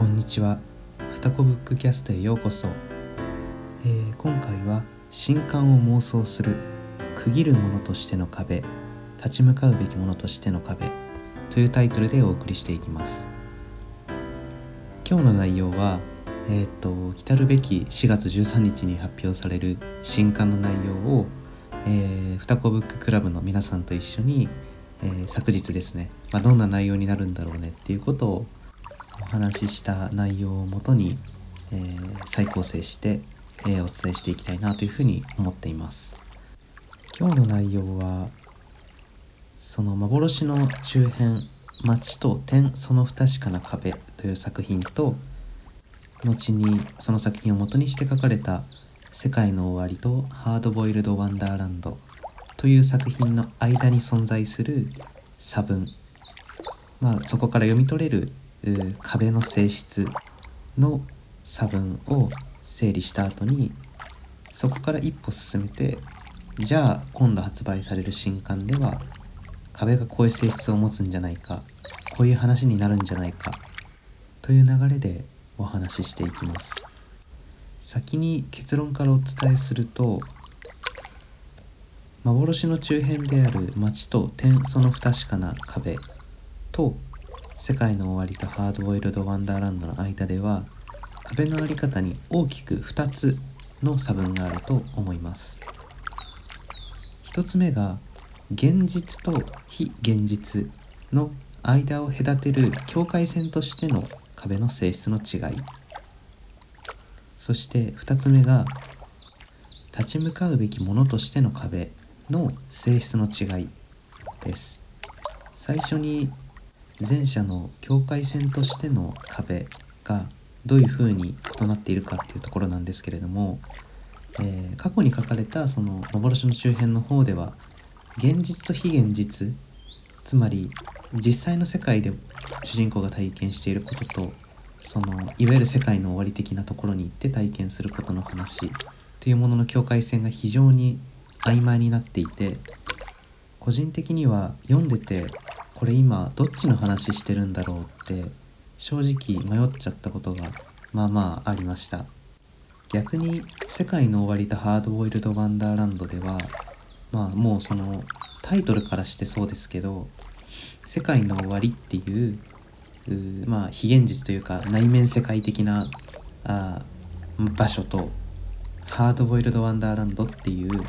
こんにちは。ふたこブックキャストへようこそ、えー、今回は新刊を妄想する区切るものとしての壁立ち向かうべきものとしての壁というタイトルでお送りしていきます。今日の内容はえっ、ー、と来るべき4月13日に発表される新刊の内容を、えー、ふたこブッククラブの皆さんと一緒に、えー、昨日ですね、まあ、どんな内容になるんだろうねっていうことをお話しした内容をもとに、えー、再構成して、えー、お伝えしていきたいなというふうに思っています。今日の内容はその幻の中編「街と天その不確かな壁」という作品と後にその作品を元にして書かれた「世界の終わり」と「ハードボイルド・ワンダーランド」という作品の間に存在する差分まあそこから読み取れる壁の性質の差分を整理した後にそこから一歩進めてじゃあ今度発売される新刊では壁がこういう性質を持つんじゃないかこういう話になるんじゃないかという流れでお話ししていきます。先に結論からお伝えすると幻の中編である街と天その不確かな壁と世界の終わりとハードボイルド・ワンダーランドの間では壁の在り方に大きく2つの差分があると思います。1つ目が現実と非現実の間を隔てる境界線としての壁の性質の違い。そして2つ目が立ち向かうべきものとしての壁の性質の違いです。最初に前者の境界線としての壁がどういうふうに異なっているかっていうところなんですけれども、えー、過去に書かれたその幻の周辺の方では現実と非現実つまり実際の世界で主人公が体験していることとそのいわゆる世界の終わり的なところに行って体験することの話というものの境界線が非常に曖昧になっていて個人的には読んでてこれ今どっちの話してるんだろうって正直迷っちゃったことがまあまあありました。逆に「世界の終わりとハードボイルド・ワンダーランド」ではまあもうそのタイトルからしてそうですけど「世界の終わり」っていうまあ非現実というか内面世界的なあ場所と「ハードボイルド・ワンダーランド」っていう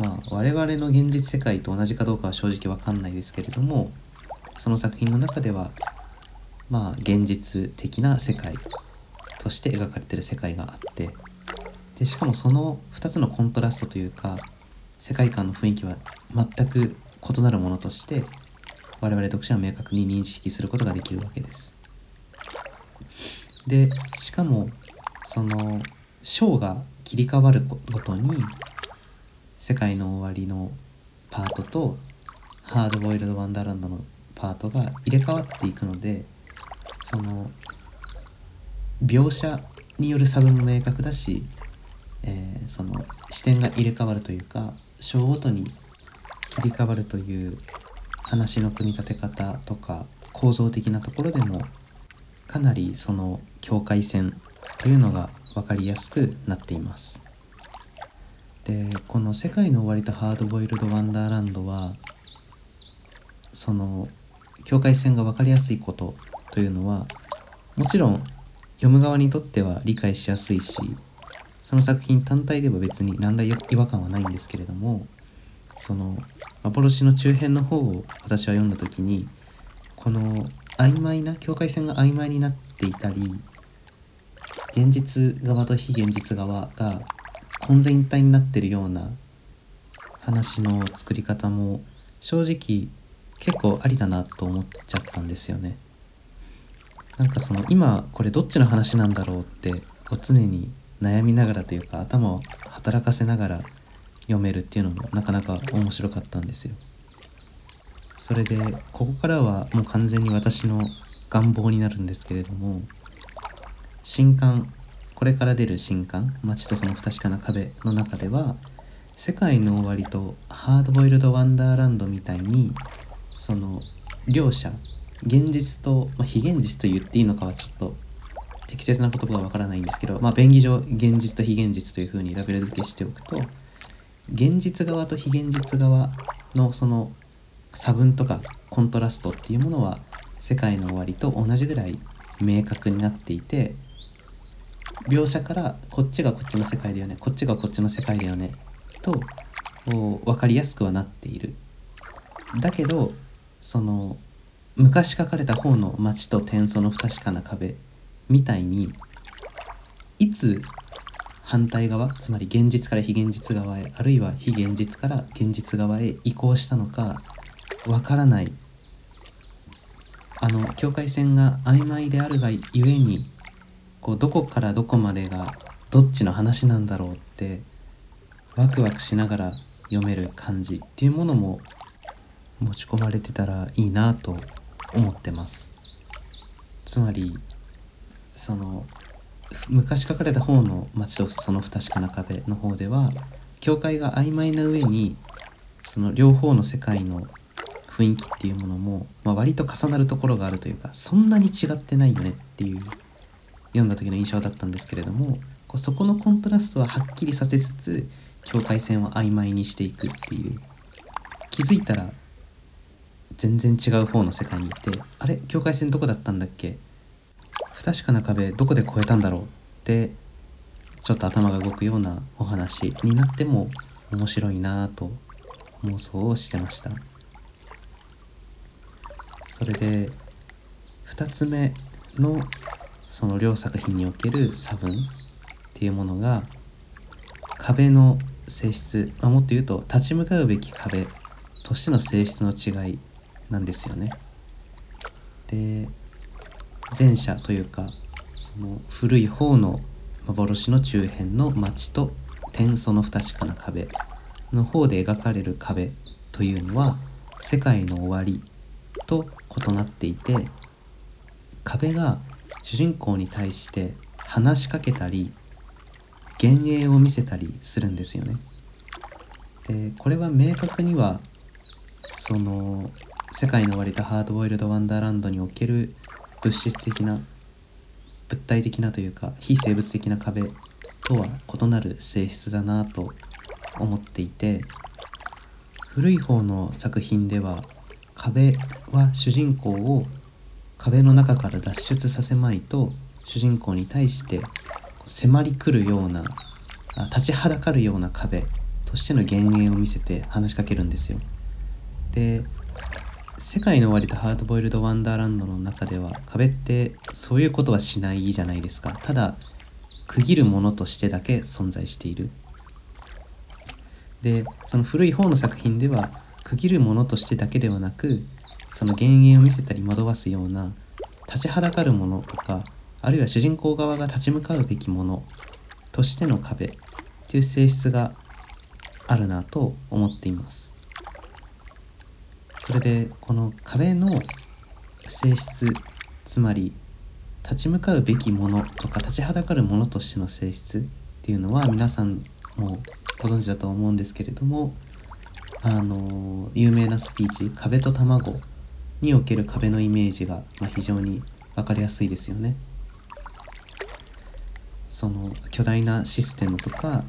まあ、我々の現実世界と同じかどうかは正直わかんないですけれどもその作品の中ではまあ現実的な世界として描かれてる世界があってでしかもその2つのコントラストというか世界観の雰囲気は全く異なるものとして我々読者は明確に認識することができるわけです。でしかもその章が切り替わるごとに世界の終わりのパートとハードボイルド・ワンダーランドのパートが入れ替わっていくのでその描写による差分も明確だし、えー、その視点が入れ替わるというか章ごとに切り替わるという話の組み立て方とか構造的なところでもかなりその境界線というのが分かりやすくなっています。でこの「世界の終わりとハードボイルド・ワンダーランドは」その境界線が分かりやすいことというのはもちろん読む側にとっては理解しやすいしその作品単体では別に何ら違和感はないんですけれどもその幻の中編の方を私は読んだ時にこの曖昧な境界線が曖昧になっていたり現実側と非現実側が混然一体になってるような話の作り方も正直結構ありだなと思っちゃったんですよね。なんかその今これどっちの話なんだろうってこう常に悩みながらというか頭を働かせながら読めるっていうのもなかなか面白かったんですよ。それでここからはもう完全に私の願望になるんですけれども新刊これから出る新刊「街とその不確かな壁」の中では世界の終わりとハードボイルド・ワンダーランドみたいにその両者現実と、まあ、非現実と言っていいのかはちょっと適切な言葉がわからないんですけど、まあ、便宜上現実と非現実というふうにラベル付けしておくと現実側と非現実側のその差分とかコントラストっていうものは世界の終わりと同じぐらい明確になっていて描写からこっちがこっちの世界だよね。こっちがこっちの世界だよね。と分かりやすくはなっている。だけどその昔書かれた方の街と天その不確かな壁みたいにいつ反対側つまり現実から非現実側へあるいは非現実から現実側へ移行したのかわからない。あの境界線が曖昧であるがゆえにこうどこからどこまでがどっちの話なんだろうってワクワクしながら読める感じっていうものも持ち込まれてたらいいなと思ってます。つまりその昔書かれた方の街とその不確かな壁の方では境界が曖昧な上にその両方の世界の雰囲気っていうものも、まあ、割と重なるところがあるというかそんなに違ってないよねっていう読んだ時の印象だったんですけれどもこうそこのコントラストははっきりさせつつ境界線を曖昧にしていくっていう。気づいたら全然違う方の世界に行ってあれ？境界線どこだったんだっけ？不確かな壁どこで越えたんだろうってちょっと頭が動くようなお話になっても面白いなぁと妄想をしてました。それで2つ目のその両作品における差分っていうものが壁の性質、まあ、もっと言うと立ち向かうべき壁としての性質の違いなんですよね。で前者というかその古い方の幻の中辺の町と天素の不確かな壁の方で描かれる壁というのは世界の終わりと異なっていて壁が主人公に対して話しかけたり幻影を見せたりするんですよね。でこれは明確にはその世界の終わりとハードボイルド・ワンダーランドにおける物質的な物体的なというか非生物的な壁とは異なる性質だなと思っていて古い方の作品では壁は主人公を壁の中から脱出させまいと主人公に対して迫り来るような立ちはだかるような壁としての幻影を見せて話しかけるんですよ。で世界の終わりとハードボイルド・ワンダーランドの中では壁ってそういうことはしないじゃないですかただ区切るものとしてだけ存在しているでその古い方の作品では区切るものとしてだけではなくその幻影を見せたり惑わすような立ちはだかるものとかあるいは主人公側が立ち向かうべきものとしての壁っていう性質があるなと思っています。それでこの壁の性質つまり立ち向かうべきものとか立ちはだかるものとしての性質っていうのは皆さんもご存知だと思うんですけれどもあの有名なスピーチ「壁と卵」における壁のイメージが、まあ、非常に分かりやすいですよね。その巨大なシステムとか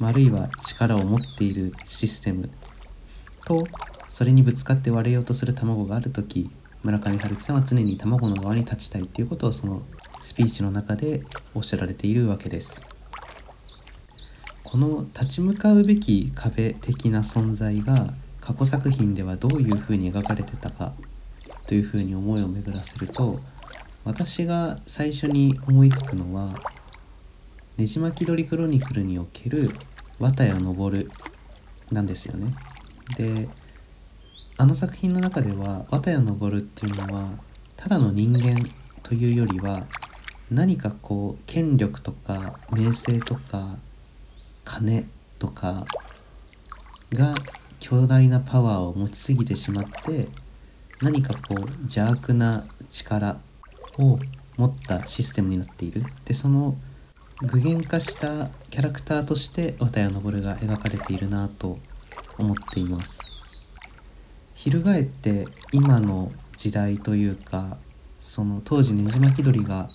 あるいは力を持っているシステムとそれにぶつかって割れようとする卵がある時村上春樹さんは常に卵の側に立ちたいっていうことをそのスピーチの中でおっしゃられているわけです。この立ち向かうべき壁的な存在が過去作品ではどういうふうに描かれてたかというふうに思いを巡らせると私が最初に思いつくのは「ねじ巻き鳥クロニクル」における綿谷昇なんですよね。であの作品の中では綿谷昇っていうのはただの人間というよりは何かこう権力とか名声とか金とかが強大なパワーを持ちすぎてしまって何かこう邪悪な力を持ったシステムになっている。でその具現化したキャラクターとして綿谷昇が描かれているなと思っています。翻って今の時代というかその当時ねじ巻き鳥が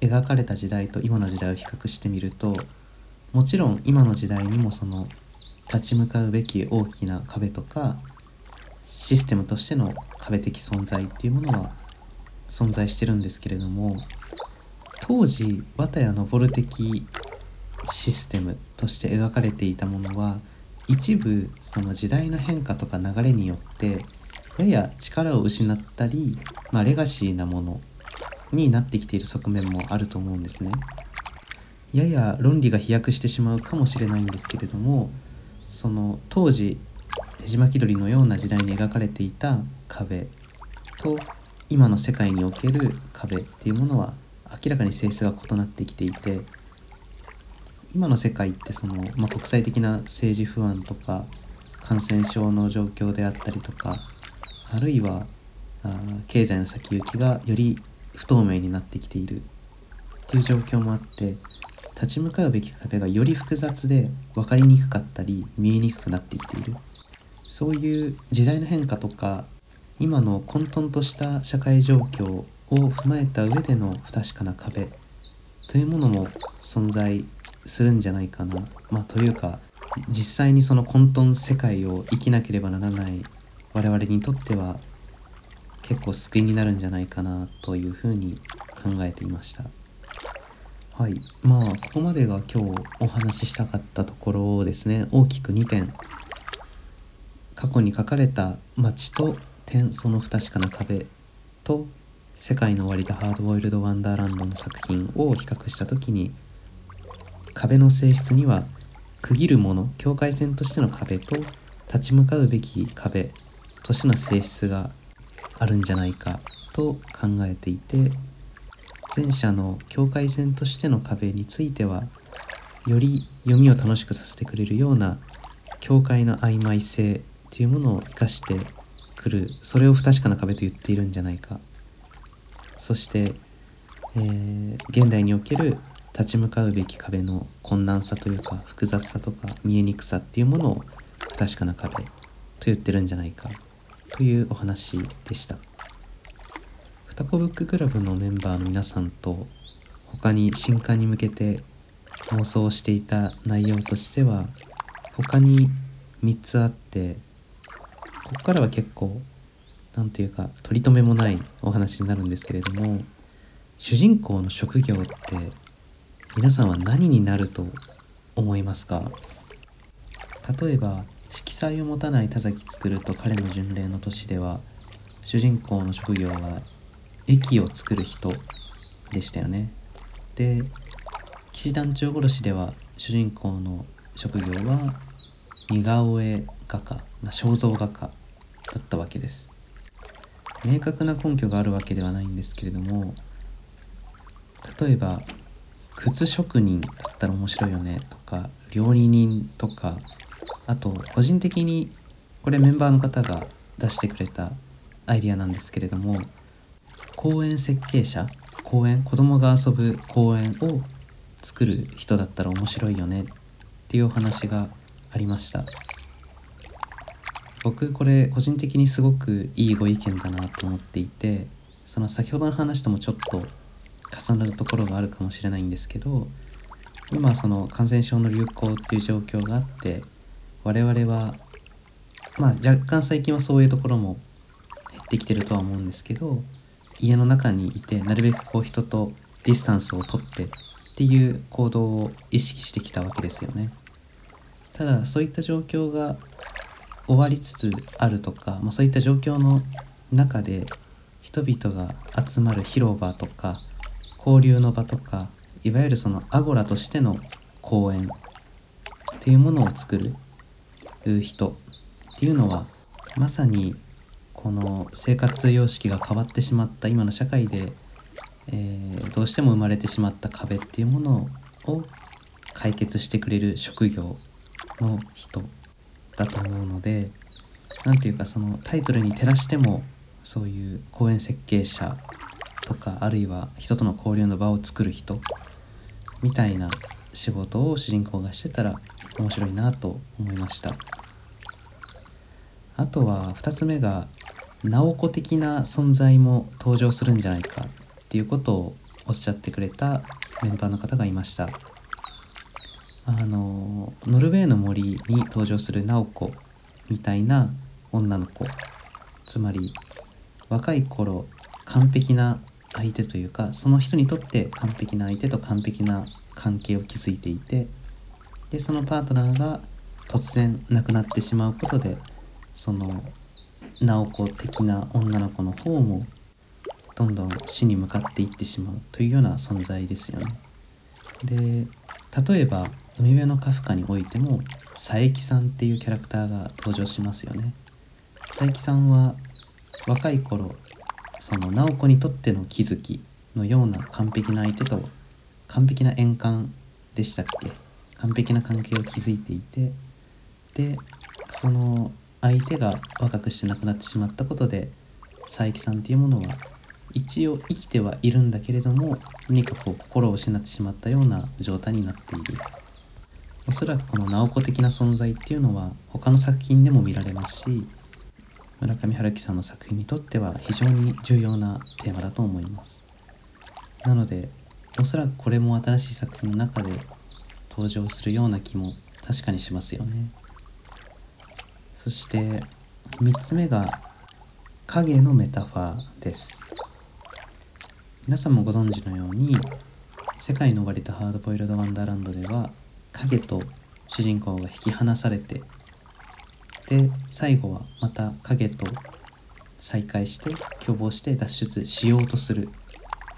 描かれた時代と今の時代を比較してみるともちろん今の時代にもその立ち向かうべき大きな壁とかシステムとしての壁的存在っていうものは存在してるんですけれども当時綿谷登的システムとして描かれていたものは一部その時代の変化とか流れによってやや力を失ったり、まあ、レガシーなものになってきている側面もあると思うんですね。やや論理が飛躍してしまうかもしれないんですけれどもその当時ねじ巻き鳥のような時代に描かれていた壁と今の世界における壁っていうものは明らかに性質が異なってきていて今の世界ってその、まあ、国際的な政治不安とか感染症の状況であったりとかあるいはあ経済の先行きがより不透明になってきているっていう状況もあって立ち向かうべき壁がより複雑で分かりにくかったり見えにくくなってきている。そういう時代の変化とか今の混沌とした社会状況を踏まえた上での不確かな壁というものも存在するんじゃないかな。まあ、というか実際にその混沌世界を生きなければならない我々にとっては結構救いになるんじゃないかなというふうに考えていました。はい。まあここまでが今日お話ししたかったところをですね。大きく2点。過去に書かれた街と点その不確かな壁と世界の終わりとハードボイルド・ワンダーランドの作品を比較した時に壁の性質には区切るもの境界線としての壁と立ち向かうべき壁としての性質があるんじゃないかと考えていて前者の境界線としての壁についてはより読みを楽しくさせてくれるような境界の曖昧性っていうものを生かしてくるそれを不確かな壁と言っているんじゃないか。そして、えー、現代における立ち向かうべき壁の困難さというか複雑さとか見えにくさっていうものを不確かな壁と言ってるんじゃないか。というお話でした。双子ブッククラブのメンバーの皆さんと他に新刊に向けて妄想していた内容としては他に3つあってここからは結構何て言うか取り留めもないお話になるんですけれども主人公の職業って皆さんは何になると思いますか？例えば色彩を持たない田崎作ると彼の巡礼の年では主人公の職業は駅を作る人でしたよね。で騎士団長殺しでは主人公の職業は似顔絵画家、まあ、肖像画家だったわけです。明確な根拠があるわけではないんですけれども例えば靴職人だったら面白いよねとか料理人とかあと個人的にこれメンバーの方が出してくれたアイディアなんですけれども公園設計者公園子供が遊ぶ公園を作る人だったら面白いよねっていうお話がありました。僕これ個人的にすごくいいご意見だなと思っていてその先ほどの話ともちょっと重なるところがあるかもしれないんですけど今その感染症の流行っていう状況があって我々はまあ若干最近はそういうところも減ってきてるとは思うんですけど家の中にいてなるべくこう人とディスタンスをとってっていう行動を意識してきたわけですよね。ただそういった状況が終わりつつあるとか、まあ、そういった状況の中で人々が集まる広場とか交流の場とかいわゆるそのアゴラとしての公園っていうものを作る人っていうのはまさにこの生活様式が変わってしまった今の社会で、えー、どうしても生まれてしまった壁っていうものを解決してくれる職業の人だと思うので何ていうかそのタイトルに照らしてもそういう公園設計者とかあるいは人との交流の場を作る人みたいな仕事を主人公がしてたら面白いなと思いました。あとは2つ目が直子的な存在も登場するんじゃないかっていうことをおっしゃってくれたメンバーの方がいました。あのノルウェーの森に登場する直子みたいな女の子つまり若い頃完璧な相手というかその人にとって完璧な相手と完璧な関係を築いていてでそのパートナーが突然亡くなってしまうことでその直子的な女の子の方もどんどん死に向かっていってしまうというような存在ですよね。で例えば「海辺のカフカ」においても佐伯さんっていうキャラクターが登場しますよね。佐伯さんは若い頃その直子にとっての気づきのような完璧な相手と完璧な円環でしたっけ？完璧な関係を築いていてでその相手が若くして亡くなってしまったことで佐伯さんっていうものは一応生きてはいるんだけれども何かこう心を失ってしまったような状態になっているおそらくこの直子的な存在っていうのは他の作品でも見られますし村上春樹さんの作品にとっては非常に重要なテーマだと思います。なのでおそらくこれも新しい作品の中で登場するような気も確かにしますよね。そして3つ目が影のメタファーです。皆さんもご存知のように「世界の終わりとハードボイルド・ワンダーランド」では影と主人公が引き離されてで最後はまた影と再会して共謀して脱出しようとするっ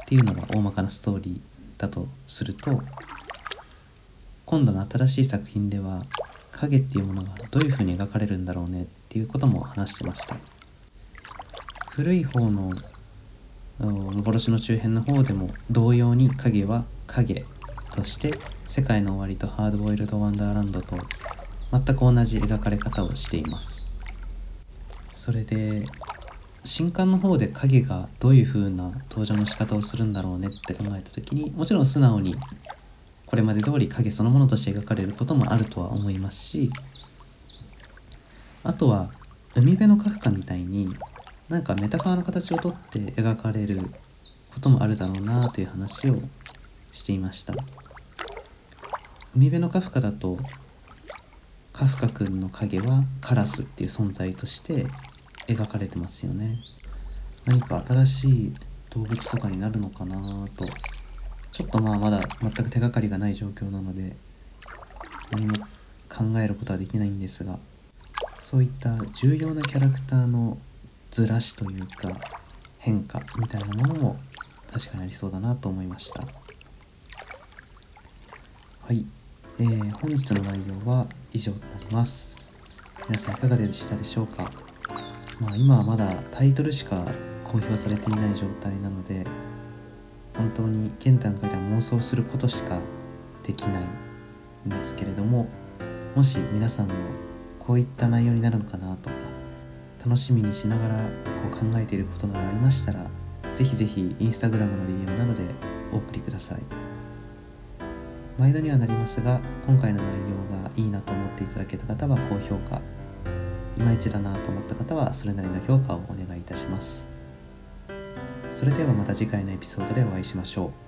ていうのが大まかなストーリーだとすると今度の新しい作品では影っていうものがどういう風に描かれるんだろうねっていうことも話してました。古い方の幻の中編の方でも同様に影は影として世界の終わりとハードボイルド・ワンダーランドと全く同じ描かれ方をしています。それで新刊の方で影がどういう風な登場の仕方をするんだろうねって考えた時にもちろん素直にこれまで通り影そのものとして描かれることもあるとは思いますしあとは海辺のカフカみたいになんかメタファーの形をとって描かれることもあるだろうなという話をしていました。海辺のカフカだとカフカ君の影はカラスっていう存在として描かれてますよね。何か新しい動物とかになるのかなと。ちょっとまあまだ全く手がかりがない状況なので何も考えることはできないんですがそういった重要なキャラクターのずらしというか変化みたいなものも確かにありそうだなと思いました。はい、えー、本日の内容は以上となります。皆さんいかがでしたでしょうか？まあ今はまだタイトルしか公表されていない状態なので本当に現段階では妄想することしかできないんですけれどももし皆さんのこういった内容になるのかなとか楽しみにしながらこう考えていることがありましたらぜひぜひ Instagram の DM などでお送りください。毎度にはなりますが今回の内容がいいなと思っていただけた方は高評価いまいちだなと思った方はそれなりの評価をお願いいたしますそれではまた次回のエピソードでお会いしましょう。